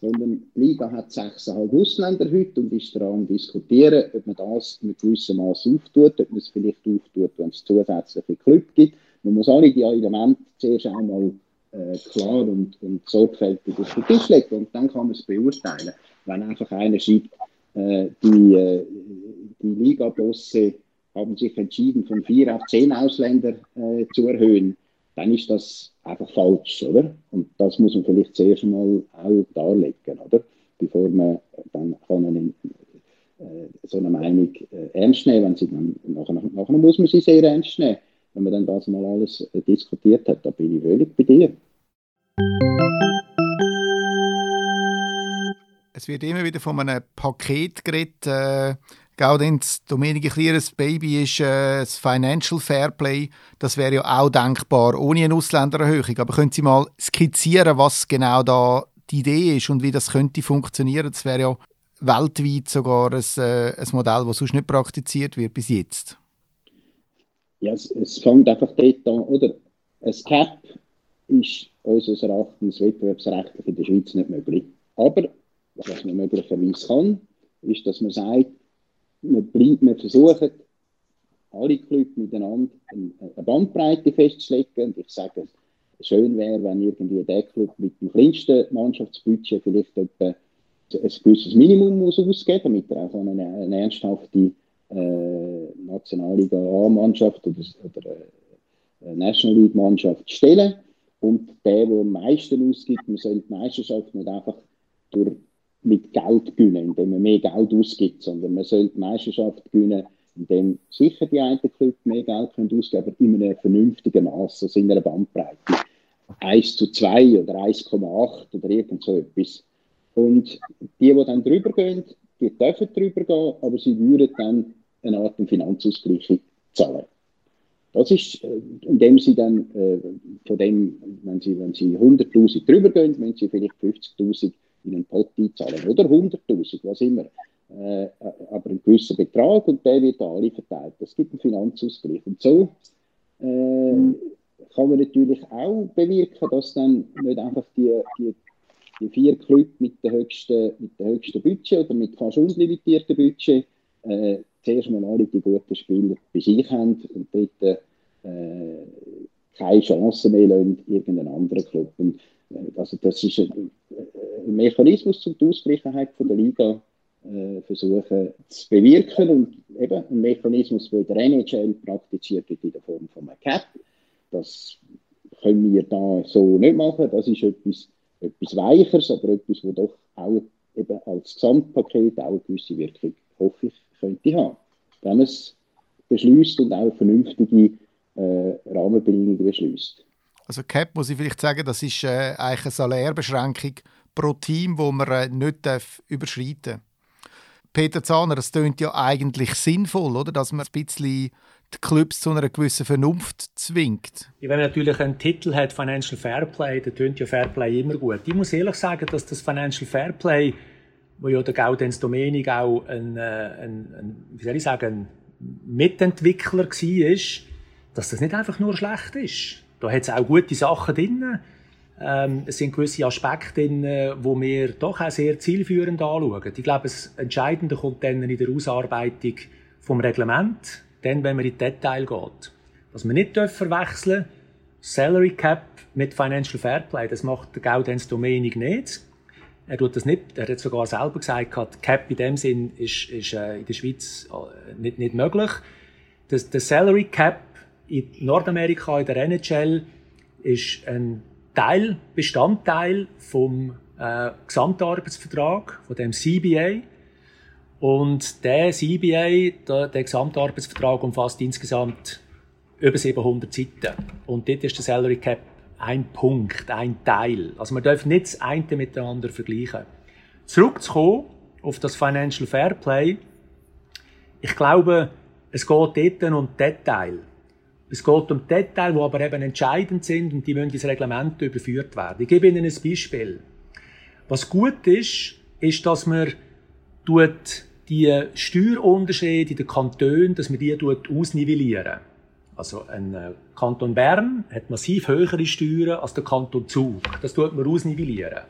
sondern die Liga hat 6,5 Ausländer heute und ist daran diskutieren, ob man das mit gewissem Maß auftut, ob man es vielleicht auftut, wenn es zusätzliche Clubs gibt. Man muss alle die Elemente zuerst einmal äh, klar und, und sorgfältig auf den Tisch legen und dann kann man es beurteilen. Wenn einfach einer schreibt, äh, die, äh, die Liga-Bosse haben sich entschieden, von vier auf zehn Ausländer äh, zu erhöhen, dann ist das einfach falsch, oder? Und das muss man vielleicht zuerst mal auch darlegen, oder? Bevor man dann kann eine, äh, so eine Meinung äh, ernst nehmen, wenn sie dann, nachher, nachher muss man sie sehr ernst nehmen, wenn man dann das mal alles äh, diskutiert hat, da bin ich völlig bei dir. Es wird immer wieder von einem Paket geredet, äh, Gaudenz, Domenico Klieres Baby ist äh, das Financial Fairplay. Das wäre ja auch denkbar ohne eine Ausländererhöhung. Aber können Sie mal skizzieren, was genau da die Idee ist und wie das könnte funktionieren? Das wäre ja weltweit sogar ein, äh, ein Modell, das sonst nicht praktiziert wird bis jetzt. Ja, es, es fängt einfach dort an, oder? Ein Cap ist unseres Erachtens wettbewerbsrechtlich in der Schweiz nicht möglich. Aber was man möglicherweise kann, ist, dass man sagt, man, bringt, man versucht, alle Clubs miteinander eine Bandbreite festzulegen. Und ich sage, schön wäre, wenn irgendwie der Club mit dem kleinsten Mannschaftsbudget vielleicht etwa ein gewisses Minimum muss ausgeben damit er auch eine, eine ernsthafte äh, Nationalliga A-Mannschaft oder, oder äh, National League-Mannschaft stellen. Und der, der am meisten ausgibt, man soll die Meisterschaft nicht einfach durch mit Geld gewinnen, indem man mehr Geld ausgibt, sondern man sollte die Meisterschaft gewinnen, indem sicher die einen Club mehr Geld können ausgeben aber in einem vernünftigen Maß, also in einer Bandbreite. 1 zu 2 oder 1,8 oder irgend so etwas. Und die, die dann drüber gehen, die dürfen drüber gehen, aber sie würden dann eine Art Finanzausgleich zahlen. Das ist, äh, indem sie dann äh, von dem, wenn sie, wenn sie 100.000 drüber gehen, wenn sie vielleicht 50.000 in einen Pot einzahlen. Oder 100.000, was immer. Äh, aber einen gewissen Betrag und der wird an alle verteilt. Das gibt einen Finanzausgleich. Und so äh, kann man natürlich auch bewirken, dass dann nicht einfach die, die, die vier Clubs mit dem höchsten, mit der höchsten Budget oder mit fast unlimitierten Budget äh, zuerst mal alle die guten Spieler bei sich haben und dort äh, keine Chance mehr lassen, irgendeinen anderen Club. Und, also das ist ein, einen Mechanismus zur Ausgleichheit von der Liga äh, versuchen zu bewirken und eben ein Mechanismus, der der NHL praktiziert wird in der Form von einem Cap. Das können wir da so nicht machen. Das ist etwas, etwas Weicheres, aber etwas, das doch auch eben als Gesamtpaket auch eine gewisse Wirkung, hoffe ich, könnte haben. Wenn man es beschließt und auch vernünftige äh, Rahmenbedingungen beschließt. Also Cap muss ich vielleicht sagen, das ist äh, eigentlich eine Salärbeschränkung pro Team, wo man äh, nicht darf überschreiten. Peter Zahner, das klingt ja eigentlich sinnvoll, oder? dass man ein bisschen die Clubs zu einer gewissen Vernunft zwingt. Wenn man natürlich einen Titel hat, Financial Fairplay, dann tönt ja Fairplay immer gut. Ich muss ehrlich sagen, dass das Financial Fairplay, wo ja der Gaudenz Domenig auch ein, äh, ein, ein, wie soll ich sagen, ein Mitentwickler war, dass das nicht einfach nur schlecht ist. Da hat es auch gute Sachen drin. Ähm, es sind gewisse Aspekte drin, die wir doch auch sehr zielführend anschauen. Ich glaube, das Entscheidende kommt dann in der Ausarbeitung vom Reglement, dann, wenn man in Detail geht. Was man nicht verwechseln Salary Cap mit Financial Fairplay, das macht der Gaudenz Domenig nicht. Er tut das nicht, er hat sogar selber gesagt, Cap in dem Sinn ist, ist äh, in der Schweiz äh, nicht, nicht möglich. der Salary Cap in Nordamerika, in der NHL, ist ein Teil, Bestandteil vom äh, Gesamtarbeitsvertrag, von dem CBA. Und der CBA, der, der Gesamtarbeitsvertrag umfasst insgesamt über 700 Seiten. Und dort ist der Salary Cap ein Punkt, ein Teil. Also man darf nicht das eine miteinander vergleichen. Zurückzukommen auf das Financial Fair Play. Ich glaube, es geht dort um Detail. Es geht um Details, die aber eben entscheidend sind und die müssen ins Reglement überführt werden. Ich gebe Ihnen ein Beispiel. Was gut ist, ist, dass man die Steuerunterschiede in den Kantonen, dass man die ausnivellieren. Also ein äh, Kanton Bern hat massiv höhere Steuern als der Kanton Zug. Das tut man ausnivellieren.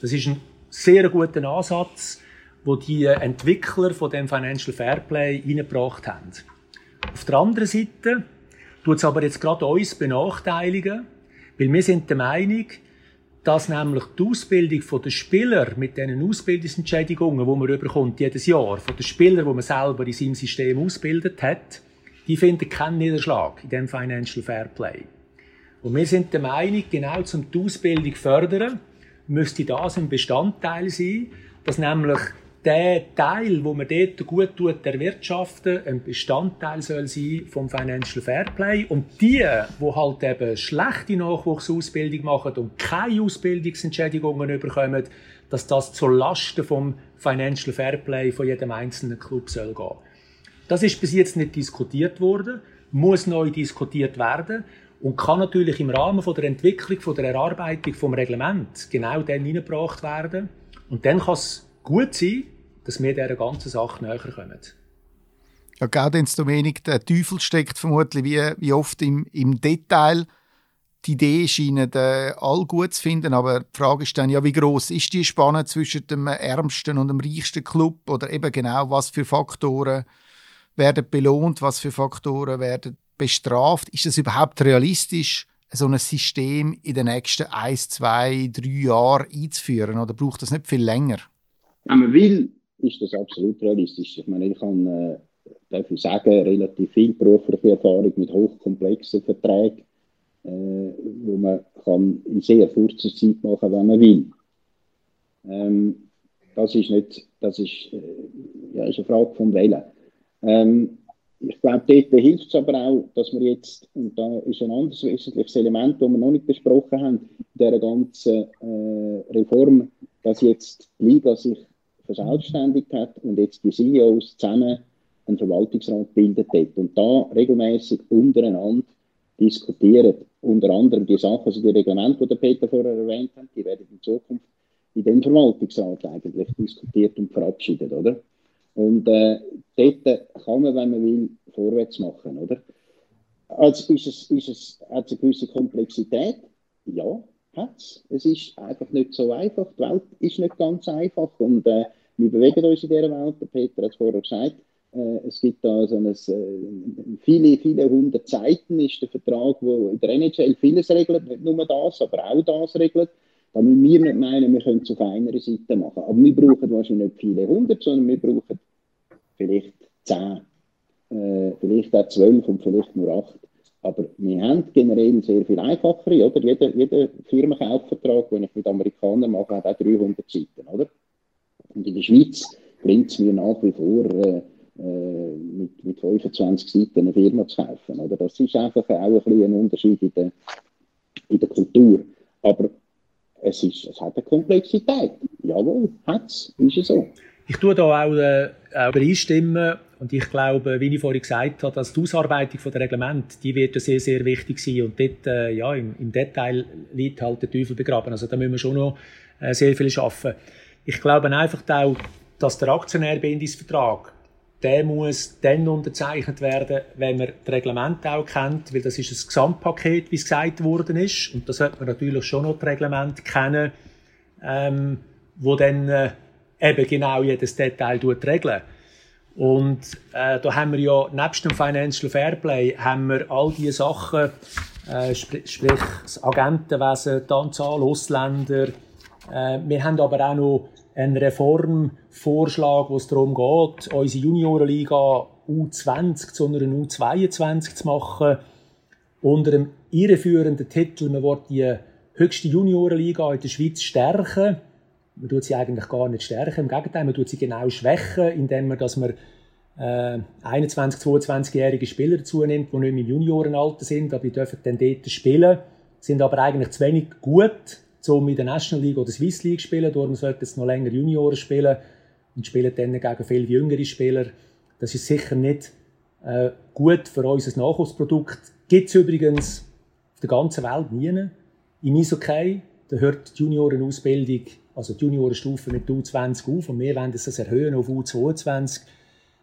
Das ist ein sehr guter Ansatz, wo die Entwickler von dem Financial Fairplay eingebracht haben. Auf der anderen Seite tut es aber jetzt gerade uns benachteiligen, weil wir sind der Meinung, dass nämlich die Ausbildung der Spieler mit diesen Ausbildungsentschädigungen, die man überkommt jedes Jahr, von den Spielern, die man selber in seinem System ausgebildet hat, die finden keinen Niederschlag in dem Financial Fair Play. Und wir sind der Meinung, genau zum die Ausbildung fördern, müsste das ein Bestandteil sein, dass nämlich der Teil, wo man dort gut tut, erwirtschaften, ein Bestandteil soll sein vom Financial Fairplay. Und die, wo halt eben schlechte Nachwuchsausbildung machen und keine Ausbildungsentschädigungen bekommen, dass das zur Lasten vom Financial Fairplay von jedem einzelnen Club soll gehen. Das ist bis jetzt nicht diskutiert worden, muss neu diskutiert werden und kann natürlich im Rahmen von der Entwicklung, von der Erarbeitung vom Reglement genau dann hineingebracht werden. Und dann kann es gut sein, dass wir dieser ganzen Sache näher kommen. Ja, Gaudenz Domenik, der Teufel steckt vermutlich wie, wie oft im, im Detail. Die Idee scheint äh, all gut zu finden, aber die Frage ist dann, ja, wie groß ist die Spanne zwischen dem ärmsten und dem reichsten Club? Oder eben genau, was für Faktoren werden belohnt, was für Faktoren werden bestraft? Ist es überhaupt realistisch, so ein System in den nächsten ein, zwei, drei Jahren einzuführen? Oder braucht das nicht viel länger? Wenn man will, ist das absolut realistisch. Ich meine, ich habe, äh, darf ich sagen, relativ viel berufliche Erfahrung mit hochkomplexen Verträgen, äh, wo man kann in sehr kurzer Zeit machen, wenn man will. Ähm, das ist nicht, das ist, äh, ja, ist eine Frage vom Wählen. Ähm, ich glaube, dort hilft es aber auch, dass wir jetzt, und da ist ein anderes wesentliches Element, das wir noch nicht besprochen haben, in dieser ganzen äh, Reform, dass jetzt die Liga sich verselbstständigt hat und jetzt die CEOs zusammen einen Verwaltungsrat bildet hat und da regelmäßig untereinander diskutieren. Unter anderem die Sachen, also die Reglemente, die Peter vorher erwähnt hat, die werden in Zukunft in dem Verwaltungsrat eigentlich diskutiert und verabschiedet, oder? Und äh, dort kann man, wenn man will, vorwärts machen, oder? Also ist es, ist es, hat es eine gewisse Komplexität? Ja, hat es. Es ist einfach nicht so einfach. Die Welt ist nicht ganz einfach und äh, wir bewegen uns in dieser Welt. Peter hat es vorher gesagt. Äh, es gibt da so ein, äh, viele, viele hundert Seiten ist der Vertrag, wo in der NHL vieles regelt, nicht nur das, aber auch das regelt. Da müssen wir nicht meinen, wir können es auf einer Seite machen. Aber wir brauchen wahrscheinlich nicht viele hundert, sondern wir brauchen vielleicht zehn, äh, vielleicht auch zwölf und vielleicht nur acht. Aber wir haben generell sehr viel einfachere, oder? Jeder, jeder Firmenkaufvertrag, den ich mit Amerikanern mache, hat auch 300 Seiten, oder? Und in der Schweiz bringt es mir nach wie vor, äh, äh, mit, mit 25 Seiten eine Firma zu kaufen. Oder? Das ist einfach auch ein, bisschen ein Unterschied in der, in der Kultur. Aber es, ist, es hat eine Komplexität. Jawohl, hat es, ist es so. Ich tue da auch, äh, auch einstimmen und ich glaube, wie ich vorhin gesagt habe, dass die Ausarbeitung der Reglement, die wird ja sehr, sehr wichtig sein und dort, äh, ja, im, im Detail liegt halt der Teufel begraben. Also da müssen wir schon noch äh, sehr viel schaffen. Ich glaube einfach auch, dass der Aktionärbindungsvertrag der muss dann unterzeichnet werden, wenn man das Reglement auch kennt, weil das ist ein Gesamtpaket, wie es gesagt worden ist. Und da sollte man natürlich schon noch das Reglement kennen, ähm, wo dann äh, eben genau jedes Detail regeln. Und äh, da haben wir ja, nebst dem Financial Fairplay, haben wir all diese Sachen, äh, sprich, sprich das Agentenwesen, die Anzahl Ausländer, äh, wir haben aber auch noch einen Reformvorschlag, wo es darum geht, unsere Juniorenliga U20 zu einer U22 zu machen, unter einem irreführenden Titel, man will die höchste Juniorenliga in der Schweiz stärken. Man tut sie eigentlich gar nicht stärken, im Gegenteil, man tut sie genau schwächen, indem man, dass man äh, 21, 22-jährige Spieler dazu nimmt, die nicht mehr im Juniorenalter sind, aber die dürfen dann dort spielen, sind aber eigentlich zu wenig gut, um in der National League oder Swiss League zu spielen, darum sollten sie noch länger Junioren spielen und spielen dann gegen viel jüngere Spieler. Das ist sicher nicht äh, gut für unser Nachwuchsprodukt. Gibt es übrigens auf der ganzen Welt nie. Eishockey, da hört die Juniorenausbildung, also die Juniorenstufe mit U20 auf und wir wollen das erhöhen auf U22.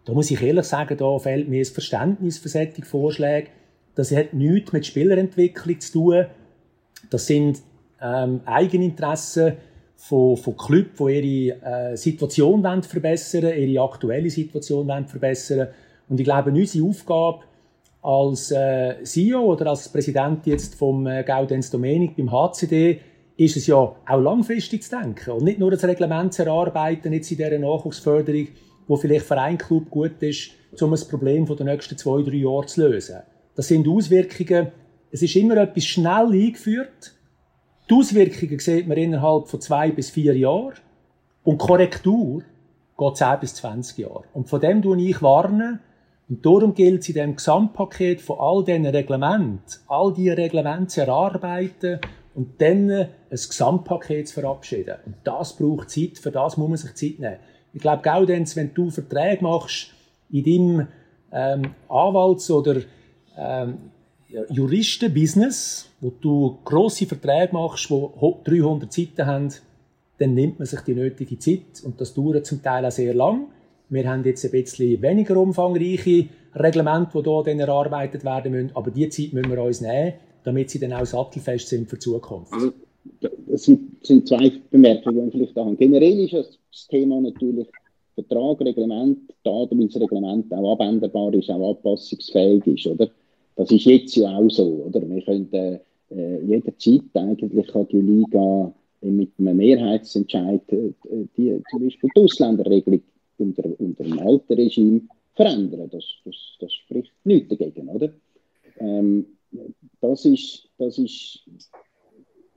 Da muss ich ehrlich sagen, da fehlt mir das Verständnis für solche Vorschläge. Das hat nichts mit Spielerentwicklung zu tun. Das sind ähm, Eigeninteressen von, von Clubs, die ihre äh, Situation wollen verbessern ihre aktuelle Situation wollen verbessern Und ich glaube, unsere Aufgabe als äh, CEO oder als Präsident jetzt vom äh, Gaudenz Domenik beim HCD ist es ja auch langfristig zu denken und nicht nur das Reglement zu erarbeiten, jetzt in dieser Nachwuchsförderung, wo vielleicht für einen Club gut ist, um ein Problem den nächsten zwei, drei Jahren zu lösen. Das sind Auswirkungen, es ist immer etwas schnell eingeführt. Die Auswirkungen sieht man innerhalb von zwei bis vier Jahren und Korrektur geht 10 bis 20 Jahre. Und von dem tue ich warnen, und darum gilt es in dem Gesamtpaket von all diesen Reglementen, all diese Reglemente zu erarbeiten und dann ein Gesamtpaket zu verabschieden. Und das braucht Zeit, für das muss man sich Zeit nehmen. Ich glaube, Gaudenz, wenn du Verträge machst in deinem ähm, Anwalts- oder ähm, Juristenbusiness, wo du grosse Verträge machst, die 300 Seiten haben, dann nimmt man sich die nötige Zeit und das dauert zum Teil auch sehr lang. Wir haben jetzt ein bisschen weniger umfangreiche Reglemente, die hier erarbeitet werden müssen, aber die Zeit müssen wir uns nehmen, damit sie dann auch sattelfest sind für die Zukunft. Also, das sind, sind zwei Bemerkungen, die ich vielleicht haben. Generell ist das Thema natürlich Vertrag, Reglement, da, damit das Reglement auch abänderbar ist, auch anpassungsfähig ist, oder? Das ist jetzt ja auch so, oder? Wir können äh, jederzeit eigentlich kann die Liga mit einem Mehrheitsentscheid äh, die, zum Beispiel die Ausländerregelung unter, unter dem alten Regime verändern. Das, das, das spricht nichts dagegen, oder? Ähm, das, ist, das ist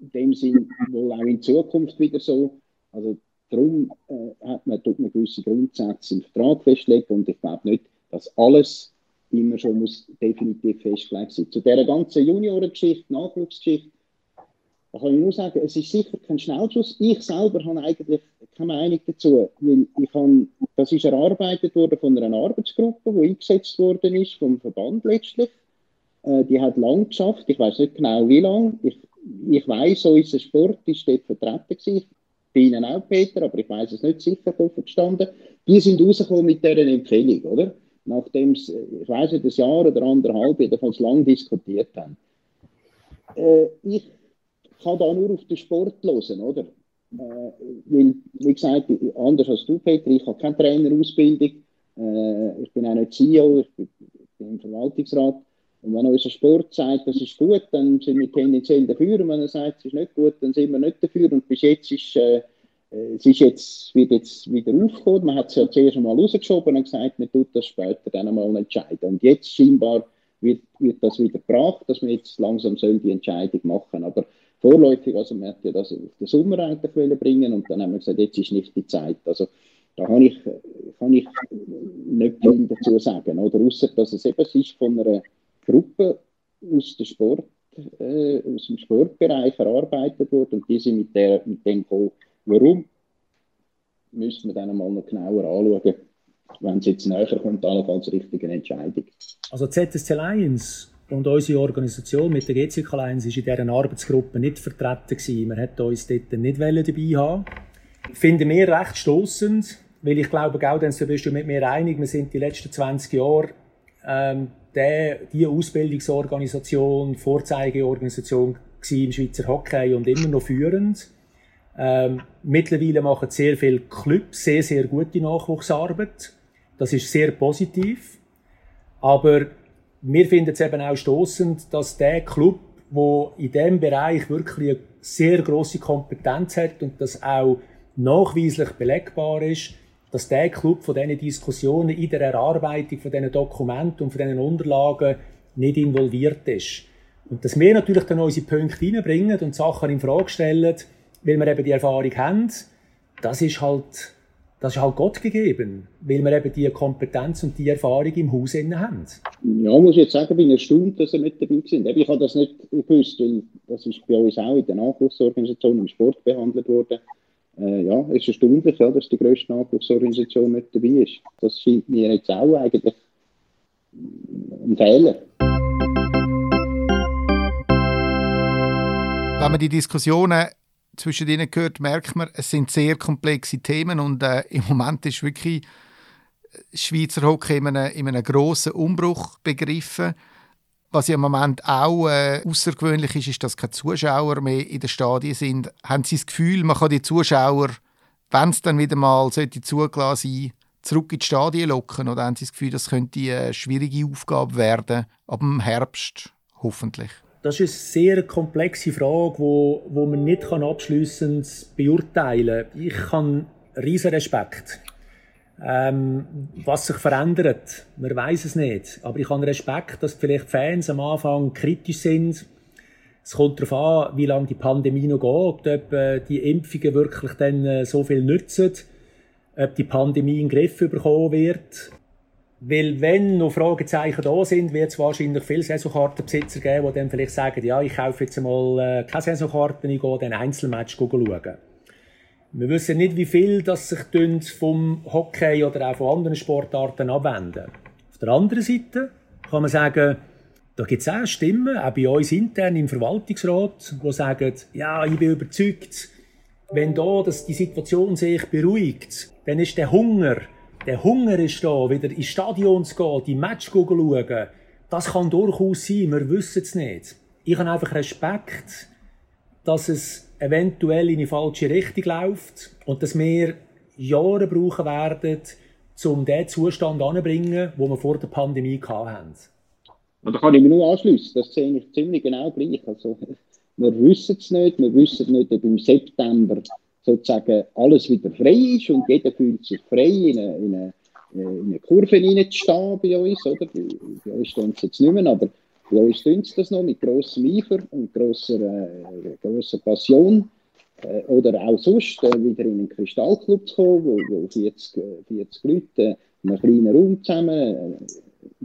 in dem Sinn wohl auch in Zukunft wieder so. Also darum äh, hat man, tut man gewisse Grundsätze im Vertrag festlegen und ich glaube nicht, dass alles immer schon muss definitiv festgelegt sein. Zu dieser ganzen Juniorengeschichte, Nachwuchsgeschichte, da kann ich nur sagen, es ist sicher kein Schnellschuss. Ich selber habe eigentlich keine Meinung dazu, weil ich habe, das ist erarbeitet worden von einer Arbeitsgruppe, die eingesetzt worden ist vom Verband letztlich. Äh, die hat lang geschafft, ich weiß nicht genau wie lang. Ich, ich weiß, so ist Sport ist dort vertreten gewesen. Bei Ihnen auch, Peter, aber ich weiß es nicht sicher gestanden. Die sind rausgekommen mit dieser Empfehlung, oder? Nachdem sie, ich weiß nicht, ein Jahr oder anderthalb jedenfalls lang diskutiert haben. Äh, ich kann da nur auf den Sport hören, oder? Äh, weil, wie gesagt, anders als du, Peter, ich habe keine Trainerausbildung, äh, ich bin auch nicht CEO, ich bin, ich bin im Verwaltungsrat. Und wenn unser Sport sagt, das ist gut, dann sind wir tendenziell dafür. Und wenn er sagt, es ist nicht gut, dann sind wir nicht dafür. Und bis jetzt ist, äh, es ist jetzt, wird jetzt wieder aufgekommen. Man hat es ja zuerst einmal rausgeschoben und gesagt, man tut das später dann einmal entscheiden. Und jetzt scheinbar wird, wird das wieder gebracht, dass wir jetzt langsam die Entscheidung machen. Aber vorläufig, also man hat ja das auf den Sommer eigentlich bringen und dann haben wir gesagt, jetzt ist nicht die Zeit. Also da kann ich, kann ich nicht viel dazu sagen, oder? Außer, dass es eben ist von einer Gruppe aus, der Sport, äh, aus dem Sportbereich erarbeitet wurde und die sind mit, der, mit dem gekommen. Warum? Müssen wir dann mal noch genauer anschauen, wenn es jetzt näher kommt, allenfalls richtige Entscheidung. Also ZSC Lions und unsere Organisation mit der GCK Alliance war in dieser Arbeitsgruppe nicht vertreten. Gewesen. Wir wollten uns dort nicht dabei haben. Finden wir recht stossend, weil ich glaube, Gaudenz, du bist du mit mir einig, wir sind die letzten 20 Jahre ähm, der, die Ausbildungsorganisation, Vorzeigeorganisation im Schweizer Hockey und immer noch führend. Ähm, mittlerweile machen sehr viele Clubs sehr, sehr gute Nachwuchsarbeit. Das ist sehr positiv. Aber wir finden es eben auch stoßend, dass der Club, wo in dem Bereich wirklich eine sehr große Kompetenz hat und das auch nachweislich belegbar ist, dass der Club von diesen Diskussionen in der Erarbeitung von diesen Dokumenten und von diesen Unterlagen nicht involviert ist. Und dass wir natürlich dann unsere Punkte reinbringen und Sachen in Frage stellen, weil wir eben die Erfahrung haben, das ist halt, das ist halt Gott gegeben, weil wir eben die Kompetenz und die Erfahrung im Haus haben. Ja, muss ich jetzt sagen, bin erstaunt, dass er nicht dabei sind. Ich habe das nicht gewusst, weil das ist bei uns auch in der Nachwuchsorganisation im Sport behandelt worden. Äh, ja, es ist erstaunlich, ja, dass die grösste Nachwuchsorganisation nicht dabei ist. Das scheint mir jetzt auch eigentlich ein Fehler. Wenn man die Diskussionen zwischen ihnen hört, merkt man, es sind sehr komplexe Themen und äh, im Moment ist wirklich äh, Schweizer Hockey in einem, in einem grossen Umbruch begriffen. Was ja im Moment auch äh, außergewöhnlich ist, ist, dass keine Zuschauer mehr in den Stadien sind. Haben Sie das Gefühl, man kann die Zuschauer, wenn es dann wieder mal zugelassen sein, zurück in die Stadien locken? Oder haben Sie das Gefühl, das könnte eine schwierige Aufgabe werden, ab dem Herbst hoffentlich? Das ist eine sehr komplexe Frage, wo, wo man nicht abschließend beurteilen kann. Ich habe riesen Respekt. Ähm, was sich verändert, man weiß es nicht. Aber ich habe Respekt, dass vielleicht Fans am Anfang kritisch sind. Es kommt darauf an, wie lange die Pandemie noch geht, ob äh, die Impfungen wirklich dann äh, so viel nützen, ob die Pandemie in den Griff bekommen wird. Weil wenn noch Fragezeichen da sind, wird es wahrscheinlich viele Saisonkartenbesitzer geben, die dann vielleicht sagen, ja, ich kaufe jetzt mal äh, keine Saisonkarten, ich gehe dann Einzelmatch schauen. Wir wissen nicht, wie viel das sich vom Hockey oder auch von anderen Sportarten abwenden. Auf der anderen Seite kann man sagen, da gibt es auch Stimmen, auch bei uns intern im Verwaltungsrat, die sagen, ja, ich bin überzeugt, wenn da dass die Situation sich beruhigt, dann ist der Hunger der Hunger ist da, wieder ins Stadion zu gehen, die Match schauen. Das kann durchaus sein, wir wissen es nicht. Ich habe einfach Respekt, dass es eventuell in die falsche Richtung läuft und dass wir Jahre brauchen werden, um den Zustand anzubringen, wo wir vor der Pandemie hatten. da kann ich mich nur anschließen. Das sehe ich ziemlich genau gleich. Also, wir wissen es nicht. Wir wissen nicht, ob im September sozusagen alles wieder frei ist und jeder fühlt sich frei, in eine, in eine, in eine Kurve hineinzustehen bei uns. Oder? Bei, bei uns stehen es jetzt nicht mehr, aber bei uns tun sie das noch mit grossem Eifer und grosser, äh, grosser Passion. Äh, oder auch sonst äh, wieder in einen Kristallclub zu kommen, wo, wo 40, 40 Leute äh, in einem kleinen Raum zusammen äh,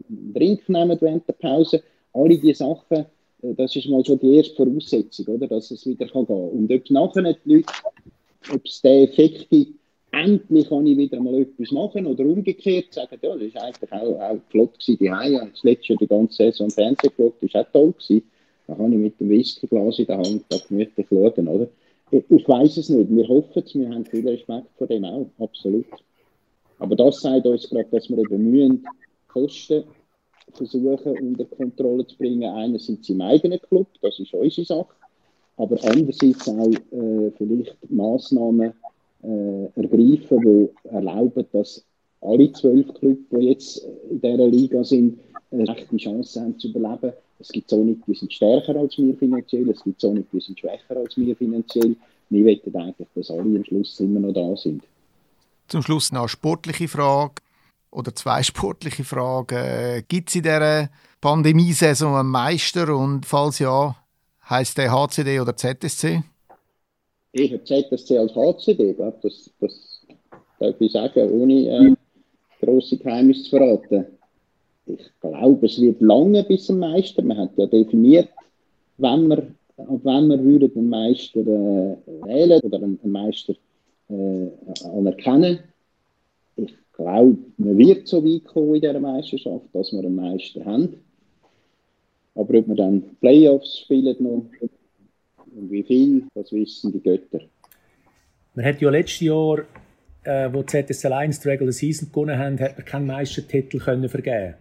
einen Drink nehmen während der Pause. Alle diese Sachen, äh, das ist mal schon die erste Voraussetzung, oder, dass es wieder kann gehen kann. Und ob nachher die Leute ob es den Effekt gibt, endlich kann ich wieder mal etwas machen oder umgekehrt sagen, ja, das war eigentlich auch, auch flott gewesen, die Hause. Das letzte Jahr die ganze Saison Fernsehen geschaut, das war auch toll gewesen. Da kann ich mit dem Whiskyglas in der Hand da gemütlich schauen, oder? Ich, ich weiß es nicht, wir hoffen es, wir haben viel Respekt vor dem auch, absolut. Aber das sagt uns gerade, dass wir eben mühen, Kosten versuchen unter Kontrolle zu bringen. Einerseits im eigenen Club, das ist unsere Sache aber andererseits auch äh, vielleicht Massnahmen äh, ergreifen, die erlauben, dass alle zwölf Clubs, die jetzt in dieser Liga sind, eine rechte Chance haben zu überleben. Es gibt so nicht, die sind stärker als wir finanziell, es gibt so nicht, die sind schwächer als wir finanziell. Wir wollen eigentlich, dass alle am Schluss immer noch da sind. Zum Schluss noch eine sportliche Frage oder zwei *laughs* sportliche Fragen. Gibt es in dieser Pandemiesaison einen Meister und falls ja, Heißt der HCD oder ZSC? Ich habe ZSC als HCD, glaube, das, das darf ich sagen, ohne äh, grosse Geheimnisse zu verraten. Ich glaube, es wird lange bis zum Meister. Man hat ja definiert, wenn wir, ab wenn wir würden einen Meister äh, wählen oder einen, einen Meister äh, anerkennen. Ich glaube, man wird so weit kommen in dieser Meisterschaft, dass wir einen Meister haben. Aber ob wir dann Playoffs spielen noch und wie viel, das wissen die Götter. Man hat ja letztes Jahr, äh, wo ZSL 1 die Regular Season gewonnen haben, hat man keinen Meistertitel können vergeben.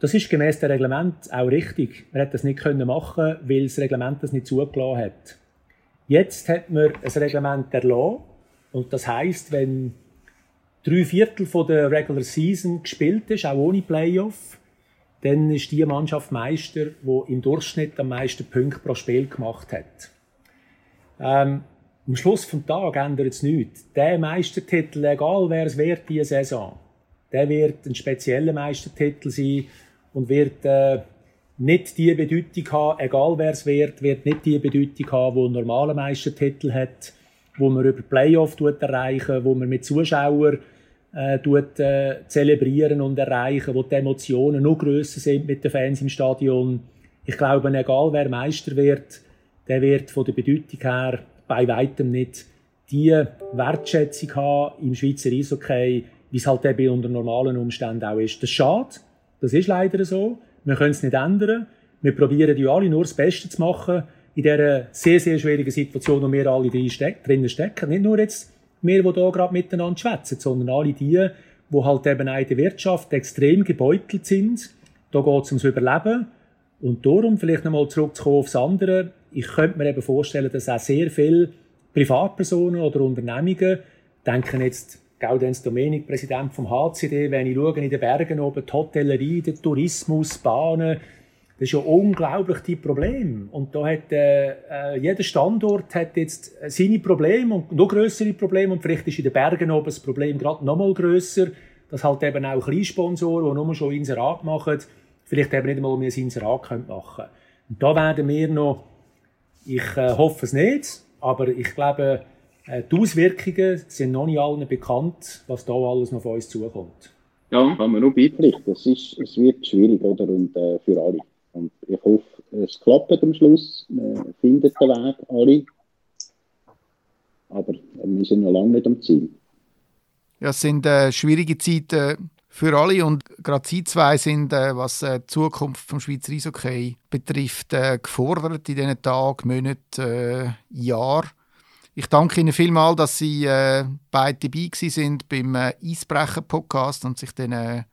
Das ist gemäß dem Reglement auch richtig. Man hat das nicht können machen, weil das Reglement das nicht zugelassen hat. Jetzt hat man ein Reglement erlassen und das heißt, wenn drei Viertel von der Regular Season gespielt ist, auch ohne Playoff, dann ist die Mannschaft Meister, die im Durchschnitt am meisten Punkte pro Spiel gemacht hat. Ähm, am Schluss des Tages ändert es nichts. Der Meistertitel, egal wer es wird diese Saison, der wird ein spezieller Meistertitel sein und wird äh, nicht die Bedeutung haben, egal wer es wird, wird nicht die Bedeutung haben, die ein normaler Meistertitel hat, wo man über Playoff erreichen, wo man mit Zuschauern äh, tut, äh, zelebrieren und erreichen, wo die Emotionen noch grösser sind mit den Fans im Stadion. Ich glaube, egal wer Meister wird, der wird von der Bedeutung her bei weitem nicht die Wertschätzung haben im Schweizer Eishockey, wie es halt eben unter normalen Umständen auch ist. Das ist schade, das ist leider so. Wir können es nicht ändern. Wir probieren ja alle nur das Beste zu machen in dieser sehr, sehr schwierigen Situation, wo wir alle drinnen stecken. Nicht nur jetzt wir, die hier gerade miteinander schwätzen, sondern alle die, die halt eben auch in der Wirtschaft extrem gebeutelt sind. Da geht es ums Überleben. Und darum, vielleicht nochmal zurückzukommen aufs andere, ich könnte mir eben vorstellen, dass auch sehr viele Privatpersonen oder Unternehmungen, denken jetzt Gaudenz Domenik, Präsident vom HCD, wenn ich schaue in den Bergen oben, die Hotellerie, der Tourismus, Bahnen, das ist ja unglaublich die Probleme. Und da hat äh, äh, jeder Standort hat jetzt seine Probleme und noch größere Probleme und vielleicht ist in den Bergen oben das Problem gerade noch mal grösser, dass halt eben auch Kleinsponsoren, die nur schon Inserat machen, vielleicht eben nicht einmal mehr ein Inserat machen können. Und da werden wir noch, ich äh, hoffe es nicht, aber ich glaube, äh, die Auswirkungen sind noch nicht allen bekannt, was da alles noch auf uns zukommt. Ja, kann man nur beipflichten. Es, es wird schwierig, oder? Und äh, für alle. Und ich hoffe, es klappt am Schluss. Man findet den Weg, alle. Aber wir sind noch lange nicht am Ziel. Ja, es sind äh, schwierige Zeiten für alle und gerade Sie zwei sind, äh, was äh, die Zukunft vom Schweizer Eishockey betrifft, äh, gefordert in diesen Tagen, Monaten, äh, Jahren. Ich danke Ihnen vielmals, dass Sie äh, beide dabei sind beim äh, Eisbrecher-Podcast und sich äh,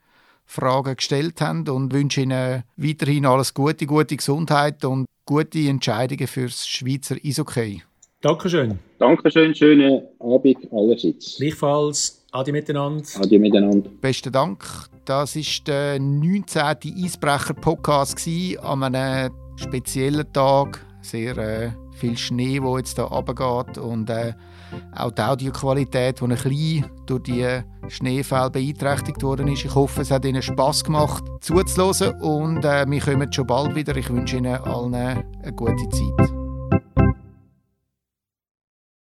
Fragen gestellt haben und wünsche Ihnen weiterhin alles Gute, gute Gesundheit und gute Entscheidungen fürs Schweizer Eishockey. Dankeschön. Dankeschön, schönen Abend allerseits. Gleichfalls. Adi miteinander. Adi miteinander. Besten Dank. Das war der 19. Eisbrecher-Podcast an einem speziellen Tag. Sehr äh, viel Schnee, der jetzt hier runtergeht und äh, auch die Audioqualität, die ein bisschen durch die Schneefälle beeinträchtigt worden ist. Ich hoffe, es hat Ihnen Spass gemacht zuzuhören und äh, wir kommen schon bald wieder. Ich wünsche Ihnen allen eine gute Zeit.